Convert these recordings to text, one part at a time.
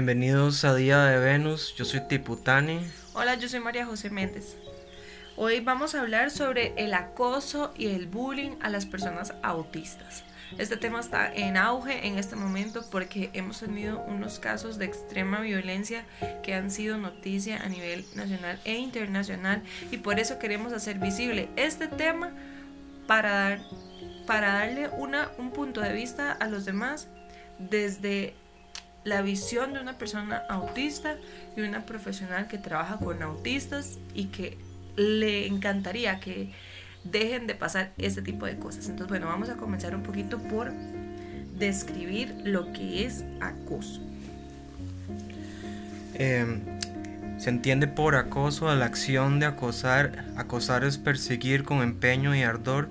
Bienvenidos a Día de Venus. Yo soy Tiputani. Hola, yo soy María José Méndez. Hoy vamos a hablar sobre el acoso y el bullying a las personas autistas. Este tema está en auge en este momento porque hemos tenido unos casos de extrema violencia que han sido noticia a nivel nacional e internacional y por eso queremos hacer visible este tema para, dar, para darle una, un punto de vista a los demás desde la visión de una persona autista y una profesional que trabaja con autistas y que le encantaría que dejen de pasar este tipo de cosas. Entonces, bueno, vamos a comenzar un poquito por describir lo que es acoso. Em, se entiende por acoso a la acción de acosar. Acosar es perseguir con empeño y ardor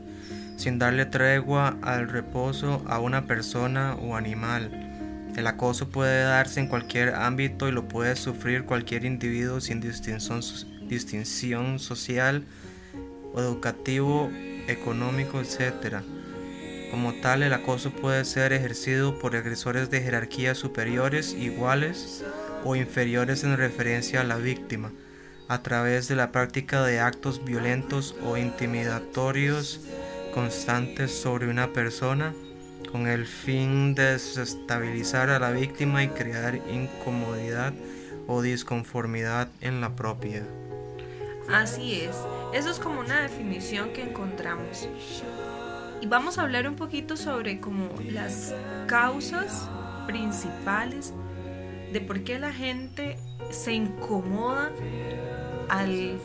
sin darle tregua al reposo a una persona o animal. El acoso puede darse en cualquier ámbito y lo puede sufrir cualquier individuo sin distinción, distinción social educativo, económico, etc. Como tal, el acoso puede ser ejercido por agresores de jerarquías superiores, iguales o inferiores en referencia a la víctima, a través de la práctica de actos violentos o intimidatorios constantes sobre una persona con el fin de desestabilizar a la víctima y crear incomodidad o disconformidad en la propia. Así es, eso es como una definición que encontramos. Y vamos a hablar un poquito sobre como las causas principales de por qué la gente se incomoda al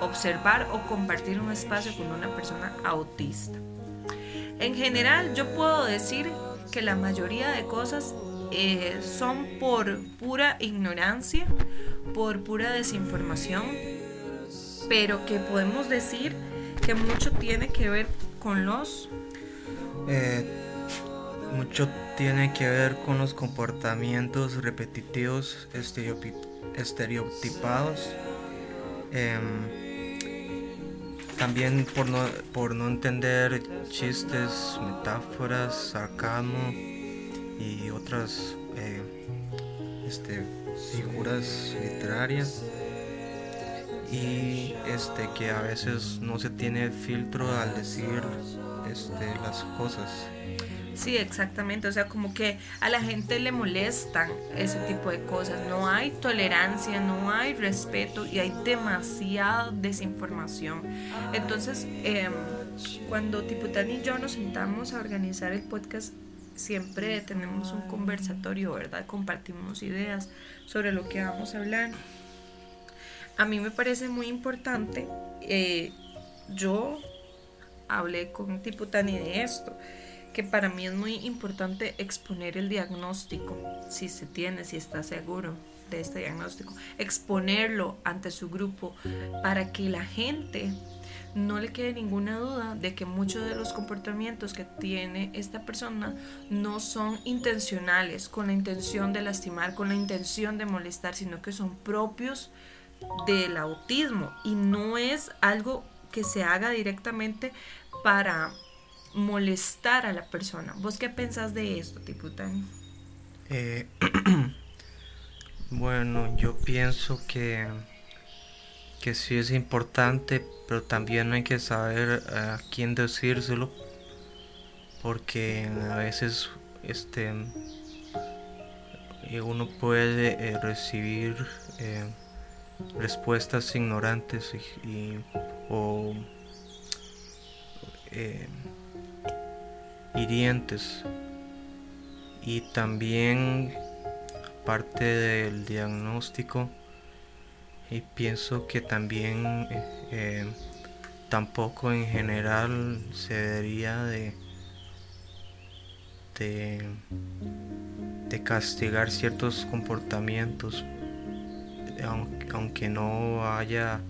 observar o compartir un espacio con una persona autista. En general, yo puedo decir que la mayoría de cosas eh, son por pura ignorancia, por pura desinformación, pero que podemos decir que mucho tiene que ver con los... Eh, mucho tiene que ver con los comportamientos repetitivos estereotipados. Em, también por no, por no entender chistes, metáforas, sarcasmo y otras eh, este, figuras literarias y este que a veces no se tiene filtro al decir este, las cosas. Sí, exactamente. O sea, como que a la gente le molestan ese tipo de cosas. No hay tolerancia, no hay respeto y hay demasiada desinformación. Entonces, eh, cuando Tipután y yo nos sentamos a organizar el podcast, siempre tenemos un conversatorio, ¿verdad? Compartimos ideas sobre lo que vamos a hablar. A mí me parece muy importante. Eh, yo hablé con Tiputani de esto que para mí es muy importante exponer el diagnóstico, si se tiene, si está seguro de este diagnóstico, exponerlo ante su grupo para que la gente no le quede ninguna duda de que muchos de los comportamientos que tiene esta persona no son intencionales, con la intención de lastimar, con la intención de molestar, sino que son propios del autismo. Y no es algo que se haga directamente para molestar a la persona. ¿Vos qué pensás de esto, Tipután? Eh, bueno, yo pienso que, que sí es importante, pero también hay que saber a quién decírselo, porque a veces este eh, uno puede eh, recibir respuestas ignorantes y, o hirientes. Y también parte del diagnóstico y pienso que también eh, eh, tampoco en general se debería de, de, castigar ciertos comportamientos aunque, no haya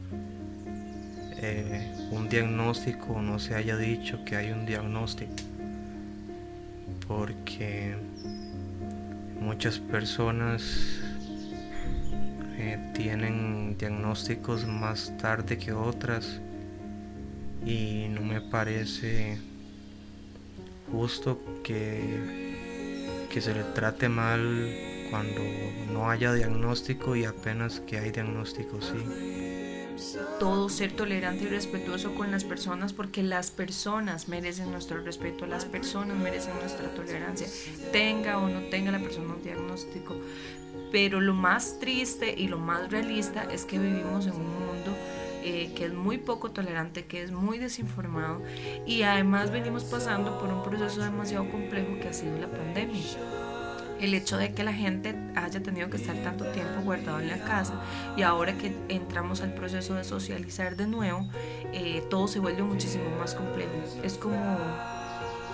eh, un diagnóstico no se haya dicho que hay un diagnóstico porque muchas personas eh, tienen diagnósticos más tarde que otras y no me parece justo que que se le trate mal cuando no haya diagnóstico y apenas que hay diagnóstico, sí. Todo ser tolerante y respetuoso con las personas porque las personas merecen nuestro respeto, las personas merecen nuestra tolerancia, tenga o no tenga la persona un diagnóstico. Pero lo más triste y lo más realista es que vivimos en un mundo eh, que es muy poco tolerante, que es muy desinformado y además venimos pasando por un proceso demasiado complejo que ha sido la pandemia. El hecho de que la gente haya tenido que estar tanto tiempo guardado en la casa y ahora que entramos al proceso de socializar de nuevo, eh, todo se vuelve muchísimo más complejo. Es como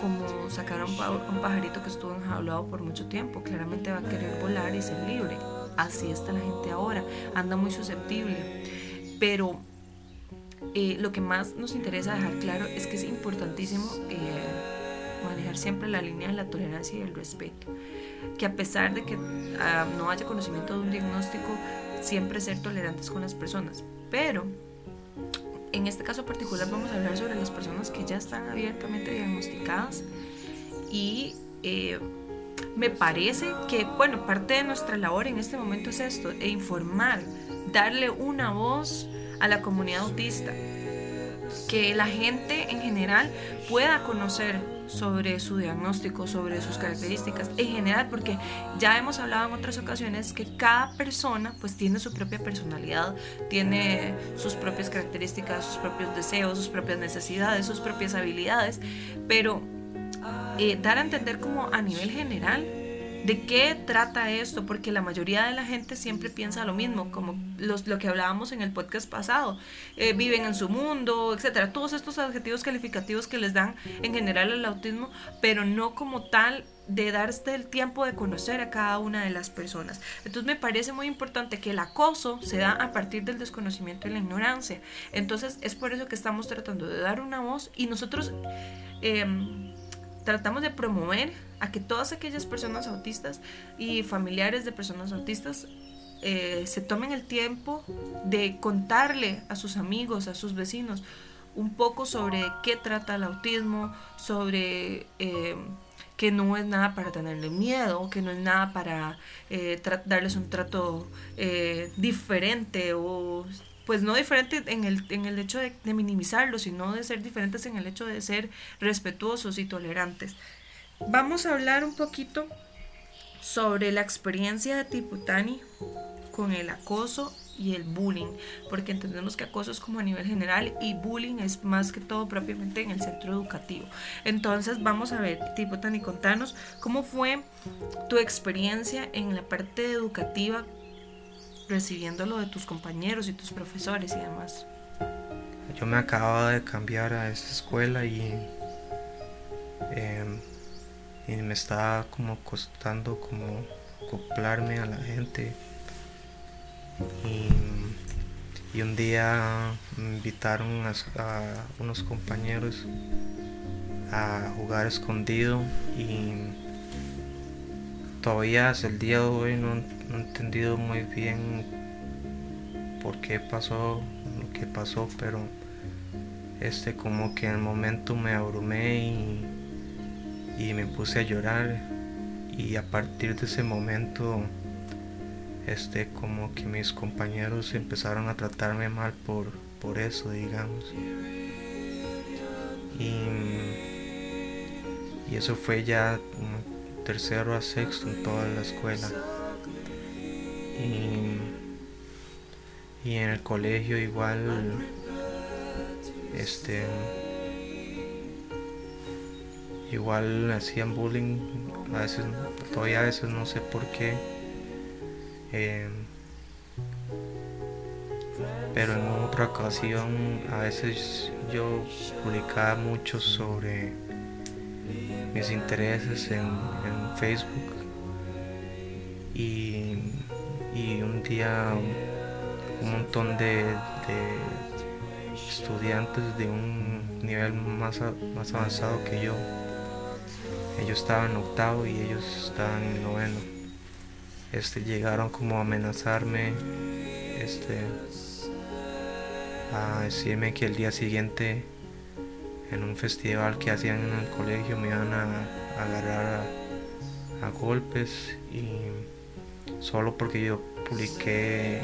como sacar a un, pajarito que estuvo enjaulado por mucho tiempo. Claramente va a querer volar y ser libre. Así está la gente ahora. Anda muy susceptible. Pero eh, lo que más nos interesa dejar claro es que es importantísimo eh, manejar siempre la línea de la tolerancia y el respeto. Que a pesar de que ah, no haya conocimiento de un diagnóstico, siempre ser tolerantes con las personas. Pero en este caso particular vamos a hablar sobre las personas que ya están abiertamente diagnosticadas y eh, me parece que, bueno, parte de nuestra labor en este momento es esto, e informar, darle una voz a la comunidad autista, que la gente en general pueda conocer sobre su diagnóstico, sobre sus características en general, porque ya hemos hablado en otras ocasiones que cada persona pues tiene su propia personalidad, tiene sus propias características, sus propios deseos, sus propias necesidades, sus propias habilidades, pero eh, dar a entender como a nivel general ¿De qué trata esto? Porque la mayoría de la gente siempre piensa lo mismo, como los, lo que hablábamos en el podcast pasado. Eh, viven en su mundo, etcétera. Todos estos adjetivos calificativos que les dan en general al autismo, pero no como tal de darse el tiempo de conocer a cada una de las personas. Entonces me parece muy importante que el acoso se da a partir del desconocimiento y la ignorancia. Entonces es por eso que estamos tratando de dar una voz y nosotros em, tratamos de promover a que todas aquellas personas autistas y familiares de personas autistas eh, se tomen el tiempo de contarle a sus amigos, a sus vecinos, un poco sobre qué trata el autismo, sobre eh, que no es nada para tenerle miedo, que no es nada para eh, darles un trato diferente o pues no diferente en el, en el hecho de, de minimizarlo, sino de ser diferentes en el hecho de ser respetuosos y tolerantes. Vamos a hablar un poquito sobre la experiencia de Tiputani con el acoso y el bullying, porque entendemos que acoso es como a nivel general y bullying es más que todo propiamente en el centro educativo. Entonces vamos a ver, Tiputani, contanos cómo fue tu experiencia en la parte educativa recibiéndolo de tus compañeros y tus profesores y demás. Yo me acababa de cambiar a esta escuela y em, y me estaba como costando como acoplarme a la gente y, un día me invitaron a, unos compañeros a jugar escondido y todavía hasta el día de hoy no, he entendido muy bien por qué pasó lo que pasó pero este como que en el momento me abrumé y y me puse a llorar. Y a partir de ese momento este como que mis compañeros empezaron a tratarme mal por, por eso digamos. Y, y eso fue ya tercero a sexto en toda la escuela y, y en el colegio igual este igual hacían bullying, a veces, todavía a veces no sé por qué. Eh, pero en otra ocasión a veces yo publicaba mucho sobre mis intereses en, Facebook y, un día un montón de, estudiantes de un nivel más, más avanzado que yo ellos estaban octavo y ellos estaban en noveno. Este, llegaron como a amenazarme, este, a decirme que el día siguiente en un festival que hacían en el colegio me iban a, agarrar a golpes y solo porque yo publiqué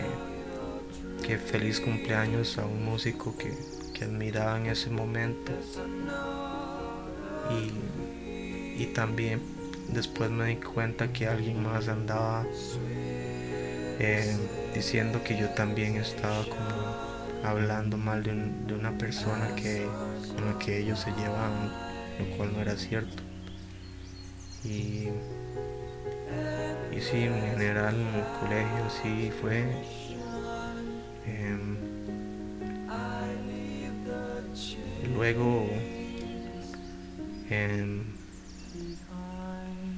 que feliz cumpleaños a un músico que, que admiraba en ese momento y, y también después me di cuenta que alguien más andaba eh, diciendo que yo también estaba como hablando mal de, de, una persona que con la que ellos se llevaban, lo cual no era cierto. Y, sí, en general en el colegio sí fue. Eh, luego en,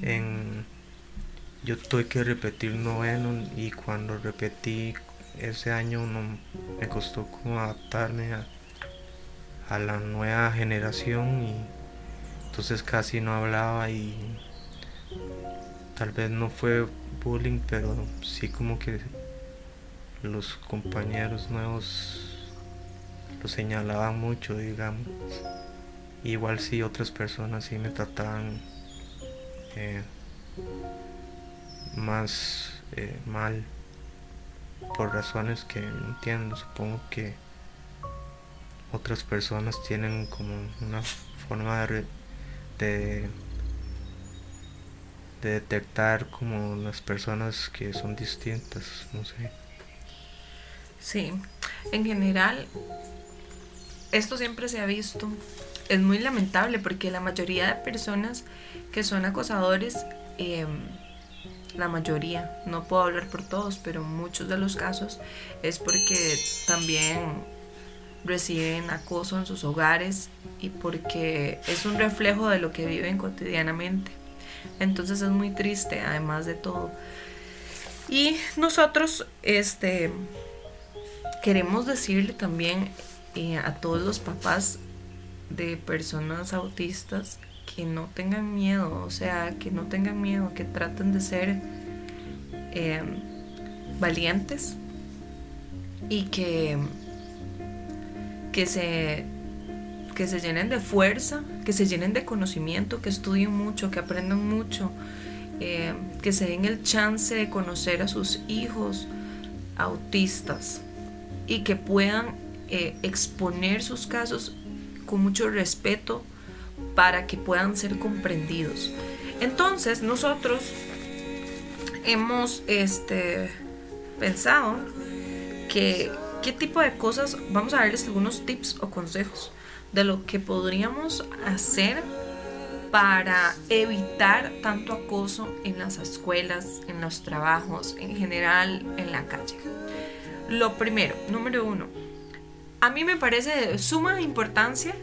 en yo tuve que repetir noveno y cuando repetí ese año no, me costó como adaptarme a, a, la nueva generación y entonces casi no hablaba y tal vez no fue bullying pero sí como que los compañeros nuevos lo señalaban mucho digamos igual si otras personas sí me trataban eh, más eh, mal por razones que no entiendo. Supongo que otras personas tienen como una forma de, de detectar como las personas que son distintas, no sé. Sí, en general, esto siempre se ha visto. Es muy lamentable porque la mayoría de personas que son acosadores eh, la mayoría, no puedo hablar por todos, pero muchos de los casos es porque también reciben acoso en sus hogares y porque es un reflejo de lo que viven cotidianamente. Entonces es muy triste, además de todo. Y nosotros este, queremos decirle también eh, a todos los papás de personas autistas que no tengan miedo, o sea, que no tengan miedo, que traten de ser em, valientes y que, que, se, que se llenen de fuerza, que se llenen de conocimiento, que estudien mucho, que aprendan mucho, em, que se den el chance de conocer a sus hijos autistas y que puedan eh, exponer sus casos con mucho respeto para que puedan ser comprendidos. Entonces nosotros hemos este, pensado que qué tipo de cosas, vamos a darles algunos tips o consejos de lo que podríamos hacer para evitar tanto acoso en las escuelas, en los trabajos, en general en la calle. Lo primero, número uno, a mí me parece de suma importancia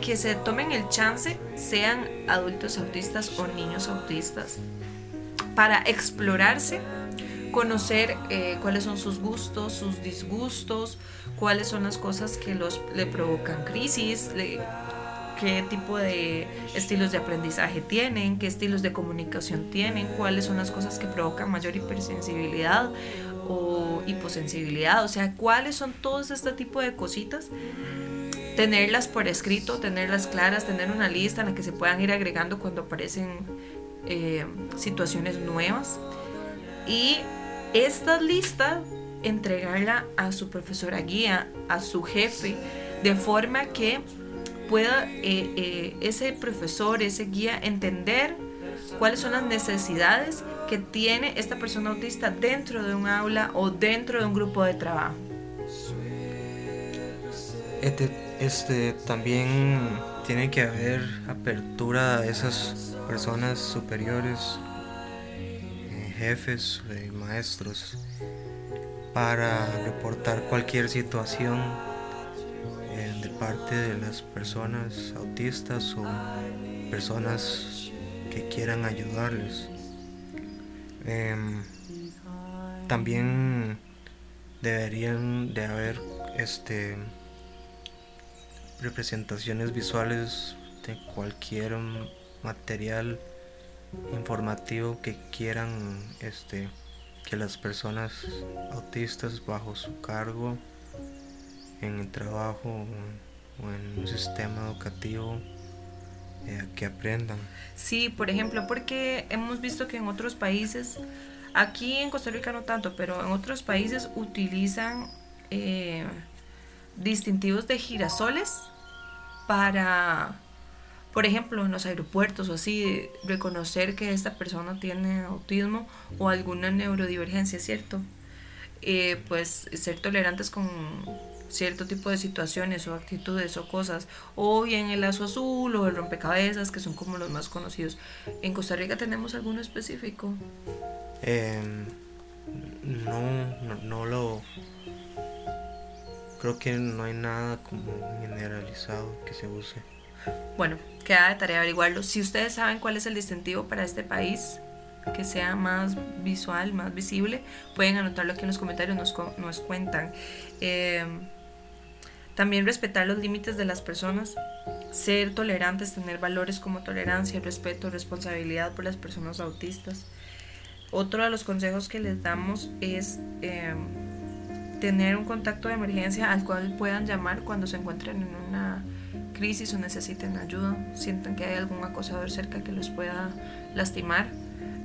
que se tomen el chance, sean adultos autistas o niños autistas, para explorarse, conocer eh, cuáles son sus gustos, sus disgustos, cuáles son las cosas que los, le provocan crisis, qué tipo de estilos de aprendizaje tienen, qué estilos de comunicación tienen, cuáles son las cosas que provocan mayor hipersensibilidad o hiposensibilidad, o sea, cuáles son todos este tipo de cositas tenerlas por escrito, tenerlas claras, tener una lista en la que se puedan ir agregando cuando aparecen eh, situaciones nuevas. Y esta lista entregarla a su profesora guía, a su jefe, de forma que pueda eh, eh, ese profesor, ese guía entender cuáles son las necesidades que tiene esta persona autista dentro de un aula o dentro de un grupo de trabajo. Este este también tiene que haber apertura a esas personas superiores, jefes, eh, maestros, para reportar cualquier situación eh, de parte de las personas autistas o personas que quieran ayudarles. Em, también deberían de haber este representaciones visuales de cualquier material informativo que quieran este que las personas autistas bajo su cargo en el trabajo o en un sistema educativo eh, que aprendan. Sí, por ejemplo, porque hemos visto que en otros países, aquí en Costa Rica no tanto, pero en otros países utilizan eh, distintivos de girasoles para, por ejemplo, en los aeropuertos o así, reconocer que esta persona tiene autismo o alguna neurodivergencia, ¿cierto? Eh, pues ser tolerantes con cierto tipo de situaciones o actitudes o cosas, o bien el lazo azul o el rompecabezas, que son como los más conocidos. ¿En Costa Rica tenemos alguno específico? Em, no, no, lo... Creo que no hay nada como generalizado que se use. Bueno, queda de tarea averiguarlo. Si ustedes saben cuál es el distintivo para este país, que sea más visual, más visible, pueden anotarlo aquí en los comentarios, nos, nos cuentan. Eh, también respetar los límites de las personas, ser tolerantes, tener valores como tolerancia, respeto, responsabilidad por las personas autistas. Otro de los consejos que les damos es eh, tener un contacto de emergencia al cual puedan llamar cuando se encuentren en una crisis o necesiten ayuda, sientan que hay algún acosador cerca que los pueda lastimar,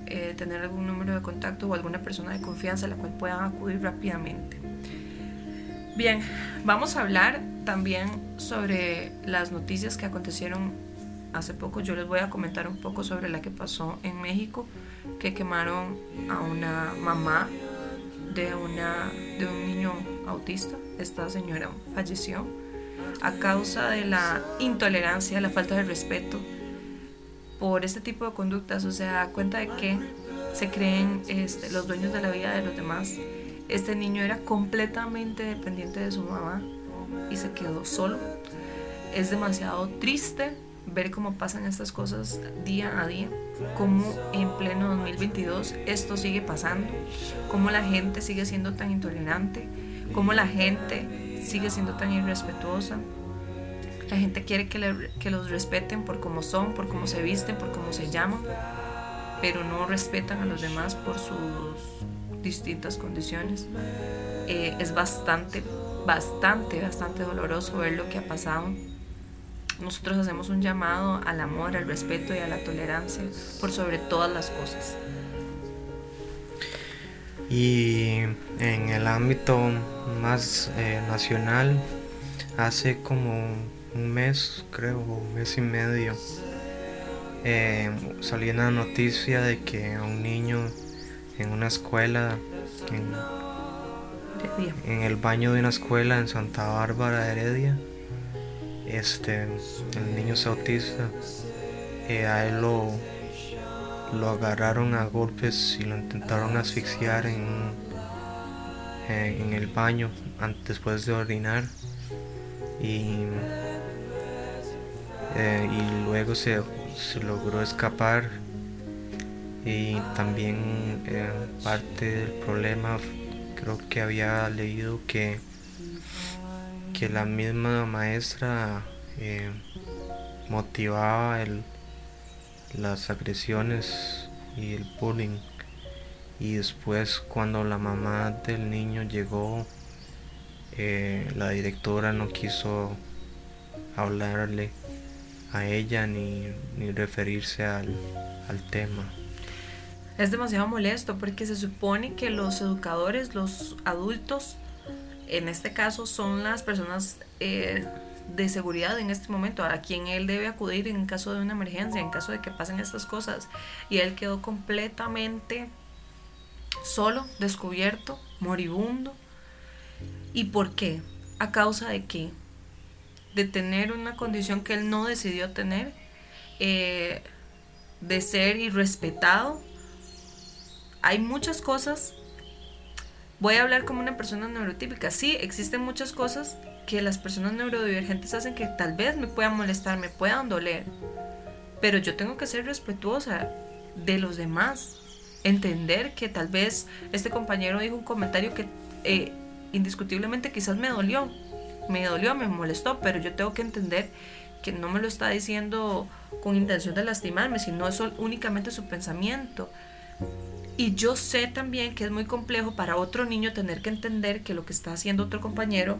eh, tener algún número de contacto o alguna persona de confianza a la cual puedan acudir rápidamente. Bien, vamos a hablar también sobre las noticias que acontecieron hace poco. Yo les voy a comentar un poco sobre la que pasó en México, que quemaron a una mamá de, una, de un niño autista. Esta señora falleció a causa de la intolerancia, la falta de respeto por este tipo de conductas. O sea, cuenta de que se creen este, los dueños de la vida de los demás este niño era completamente dependiente de su mamá y se quedó solo. Es demasiado triste ver cómo pasan estas cosas día a día, cómo en pleno 2022 esto sigue pasando, cómo la gente sigue siendo tan intolerante, cómo la gente sigue siendo tan irrespetuosa. La gente quiere que, que los respeten por cómo son, por cómo se visten, por cómo se llaman, pero no respetan a los demás por sus distintas condiciones. Eh, es bastante, bastante, bastante doloroso ver lo que ha pasado. Nosotros hacemos un llamado al amor, al respeto y a la tolerancia por sobre todas las cosas. Y en el ámbito más eh, nacional, hace como un mes, creo, un mes y medio, eh, salió una noticia de que un niño en una escuela, en, el baño de una escuela en Santa Bárbara, Heredia. Este, el niño es autista. Eh, a él lo, lo agarraron a golpes y lo intentaron asfixiar en, en el baño después de orinar. Y, eh, y luego se, logró escapar y también eh, parte del problema creo que había leído que, que la misma maestra eh, motivaba el, las agresiones y el bullying. Y después cuando la mamá del niño llegó eh, la directora no quiso hablarle a ella ni, ni referirse al, al tema. Es demasiado molesto porque se supone que los educadores, los adultos, en este caso son las personas eh, de seguridad en este momento, a quien él debe acudir en caso de una emergencia, en caso de que pasen estas cosas. Y él quedó completamente solo, descubierto, moribundo. ¿Y por qué? ¿A causa de qué? De tener una condición que él no decidió tener, eh, de ser irrespetado hay muchas cosas. Voy a hablar como una persona neurotípica. Sí, existen muchas cosas que las personas neurodivergentes hacen que tal vez me puedan molestar, me puedan doler. Pero yo tengo que ser respetuosa de los demás. Entender que tal vez este compañero dijo un comentario que eh, indiscutiblemente quizás me dolió. Me dolió, me molestó, pero yo tengo que entender que no me lo está diciendo con intención de lastimarme, sino es únicamente su pensamiento. Y yo sé también que es muy complejo para otro niño tener que entender que lo que está haciendo otro compañero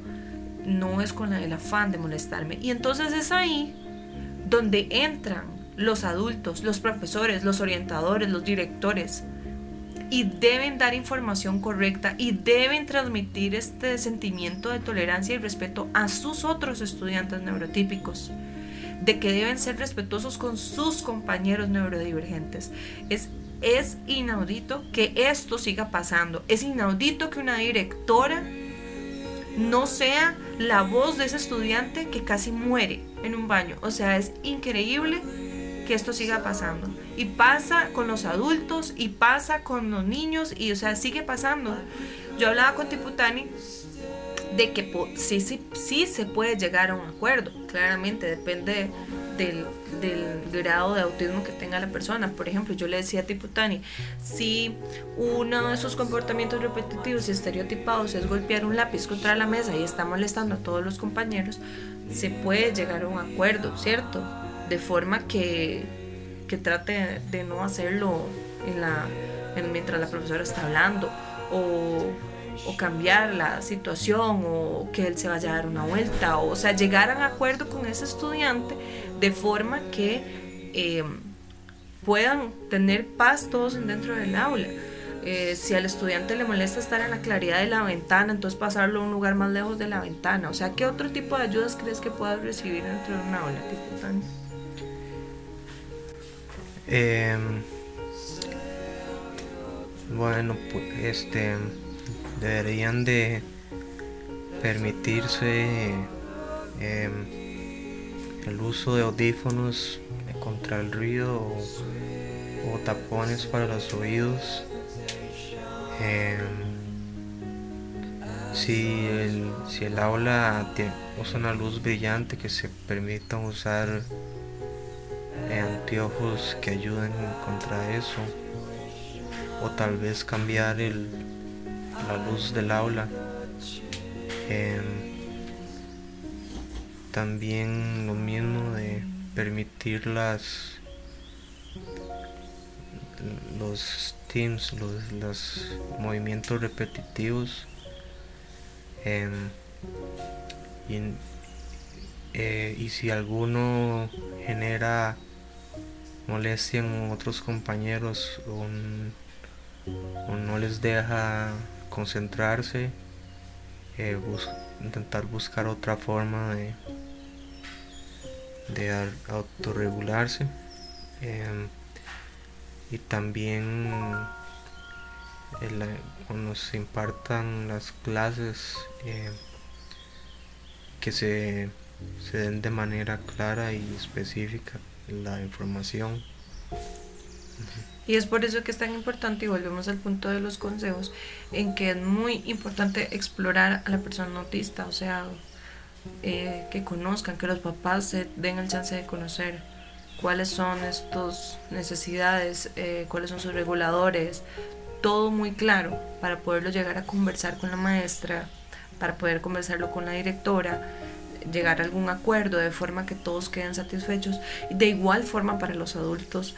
no es con el afán de molestarme. Y entonces es ahí donde entran los adultos, los profesores, los orientadores, los directores, y deben dar información correcta y deben transmitir este sentimiento de tolerancia y respeto a sus otros estudiantes neurotípicos, de que deben ser respetuosos con sus compañeros neurodivergentes. Es, es inaudito que esto siga pasando, es inaudito que una directora no sea la voz de ese estudiante que casi muere en un baño. O sea, es increíble que esto siga pasando. Y pasa con los adultos y pasa con los niños y o sea, sigue pasando. Yo hablaba con Tiputani de que sí, sí, sí se puede llegar a un acuerdo, claramente depende del, grado de autismo que tenga la persona. Por ejemplo, yo le decía a Tiputani, si uno de sus comportamientos repetitivos y estereotipados es golpear un lápiz contra la mesa y está molestando a todos los compañeros, se puede llegar a un acuerdo, ¿cierto? De forma que, que trate de no hacerlo en la, mientras la profesora está hablando o o cambiar la situación o que él se vaya a dar una vuelta o, o sea llegar a un acuerdo con ese estudiante de forma que eh, puedan tener paz todos dentro del aula. Eh, si al estudiante le molesta estar en la claridad de la ventana, entonces pasarlo a un lugar más lejos de la ventana. O sea, ¿qué otro tipo de ayudas crees que puedas recibir dentro de una aula? Eh, bueno, pues este deberían de permitirse eh, el uso de audífonos contra el ruido o, tapones para los oídos. Eh, si, el, si el aula usa una luz brillante que se permita usar anteojos que ayuden contra eso o tal vez cambiar el, la luz del aula. Eh, también lo mismo de permitir las los teams, los, movimientos repetitivos em, eh, y, si alguno genera molestia en otros compañeros o, no les deja concentrarse, eh, intentar buscar otra forma de, de autorregularse em, y también cuando se impartan las clases em, que se, se den de manera clara y específica la información. Y es por eso que es tan importante, y volvemos al punto de los consejos, en que es muy importante explorar a la persona autista, o sea, eh, que conozcan, que los papás se den el chance de conocer cuáles son estas necesidades, eh, cuáles son sus reguladores, todo muy claro para poderlo llegar a conversar con la maestra, para poder conversarlo con la directora, llegar a algún acuerdo de forma que todos queden satisfechos. De igual forma para los adultos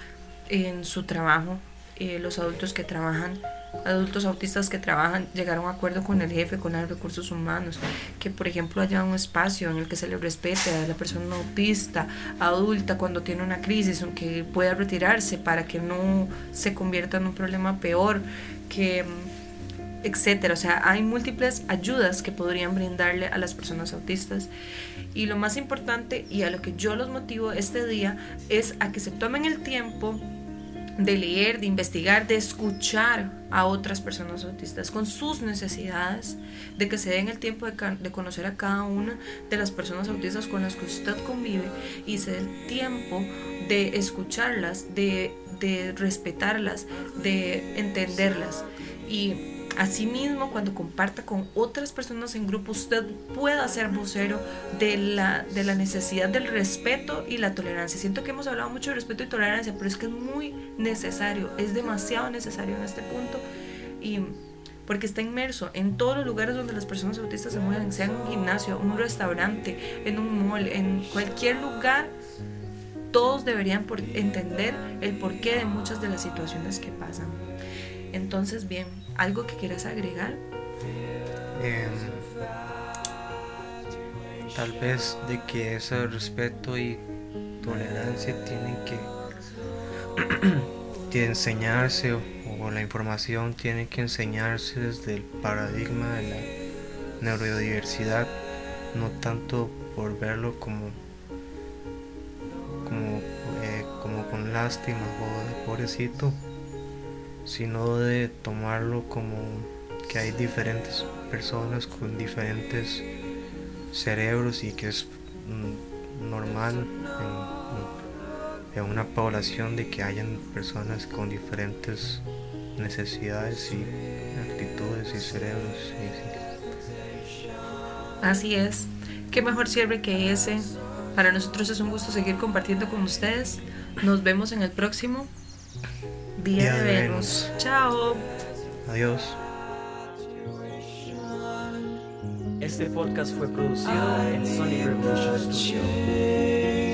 en su trabajo, eh, los adultos que trabajan adultos autistas que trabajan llegar a un acuerdo con el jefe, con los recursos humanos, que por ejemplo haya un espacio en el que se le respete a la persona autista, adulta, cuando tiene una crisis, que pueda retirarse para que no se convierta en un problema peor, que etcétera. O sea, hay múltiples ayudas que podrían brindarle a las personas autistas. Y lo más importante y a lo que yo los motivo este día es a que se tomen el tiempo de leer, de investigar, de escuchar a otras personas autistas con sus necesidades, de que se den el tiempo de, conocer a cada una de las personas autistas con las que usted convive y se dé el tiempo de escucharlas, de, de respetarlas, de entenderlas. Y Asimismo, cuando comparta con otras personas en grupo, usted pueda ser vocero de la, de la necesidad del respeto y la tolerancia. Siento que hemos hablado mucho de respeto y tolerancia, pero es que es muy necesario, es demasiado necesario en este punto. Y porque está inmerso en todos los lugares donde las personas autistas se mueven, sea en un gimnasio, un restaurante, en un mall, en cualquier lugar, todos deberían entender el porqué de muchas de las situaciones que pasan. Entonces, bien, ¿algo que quieras agregar? Em, tal vez de que ese respeto y tolerancia tiene que, enseñarse o, o, la información tiene que enseñarse desde el paradigma de la neurodiversidad, no tanto por verlo como como, eh, como con lástima o de pobrecito, sino de tomarlo como que hay diferentes personas con diferentes cerebros y que es mm, normal en, una población de que hayan personas con diferentes necesidades y actitudes y cerebros. Así es. ¿Qué mejor sirve que ese? Para nosotros es un gusto seguir compartiendo con ustedes. Nos vemos en el próximo Día, de Venus. Chao. Adiós. Este podcast fue producido en Sony Revolution Studio.